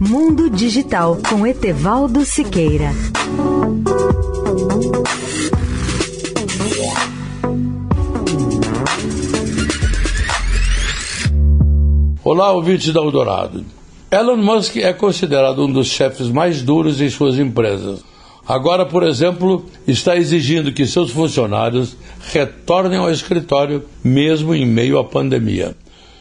Mundo Digital com Etevaldo Siqueira. Olá, ouvintes da Eldorado. Elon Musk é considerado um dos chefes mais duros em suas empresas. Agora, por exemplo, está exigindo que seus funcionários retornem ao escritório, mesmo em meio à pandemia.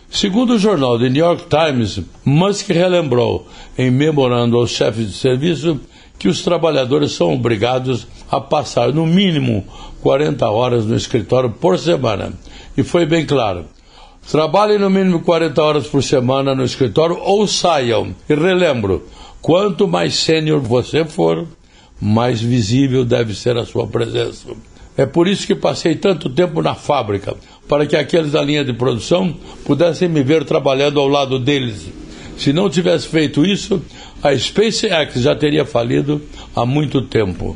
Segundo o jornal The New York Times, Musk relembrou, em memorando aos chefes de serviço, que os trabalhadores são obrigados a passar no mínimo 40 horas no escritório por semana. E foi bem claro. Trabalhem no mínimo 40 horas por semana no escritório ou saiam. E relembro: quanto mais sênior você for, mais visível deve ser a sua presença. É por isso que passei tanto tempo na fábrica, para que aqueles da linha de produção pudessem me ver trabalhando ao lado deles. Se não tivesse feito isso, a SpaceX já teria falido há muito tempo.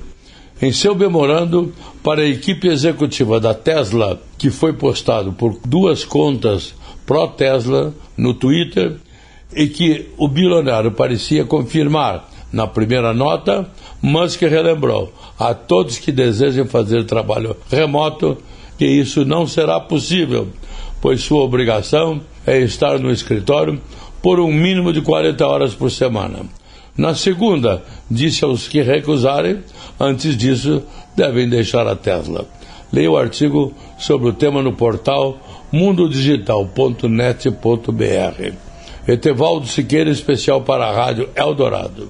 Em seu memorando para a equipe executiva da Tesla, que foi postado por duas contas pró-Tesla no Twitter, e que o bilionário parecia confirmar na primeira nota, Musk relembrou a todos que desejem fazer trabalho remoto que isso não será possível, pois sua obrigação é estar no escritório por um mínimo de 40 horas por semana. Na segunda, disse aos que recusarem, antes disso, devem deixar a Tesla. Leia o artigo sobre o tema no portal mundodigital.net.br. Etevaldo Siqueira, especial para a Rádio Eldorado.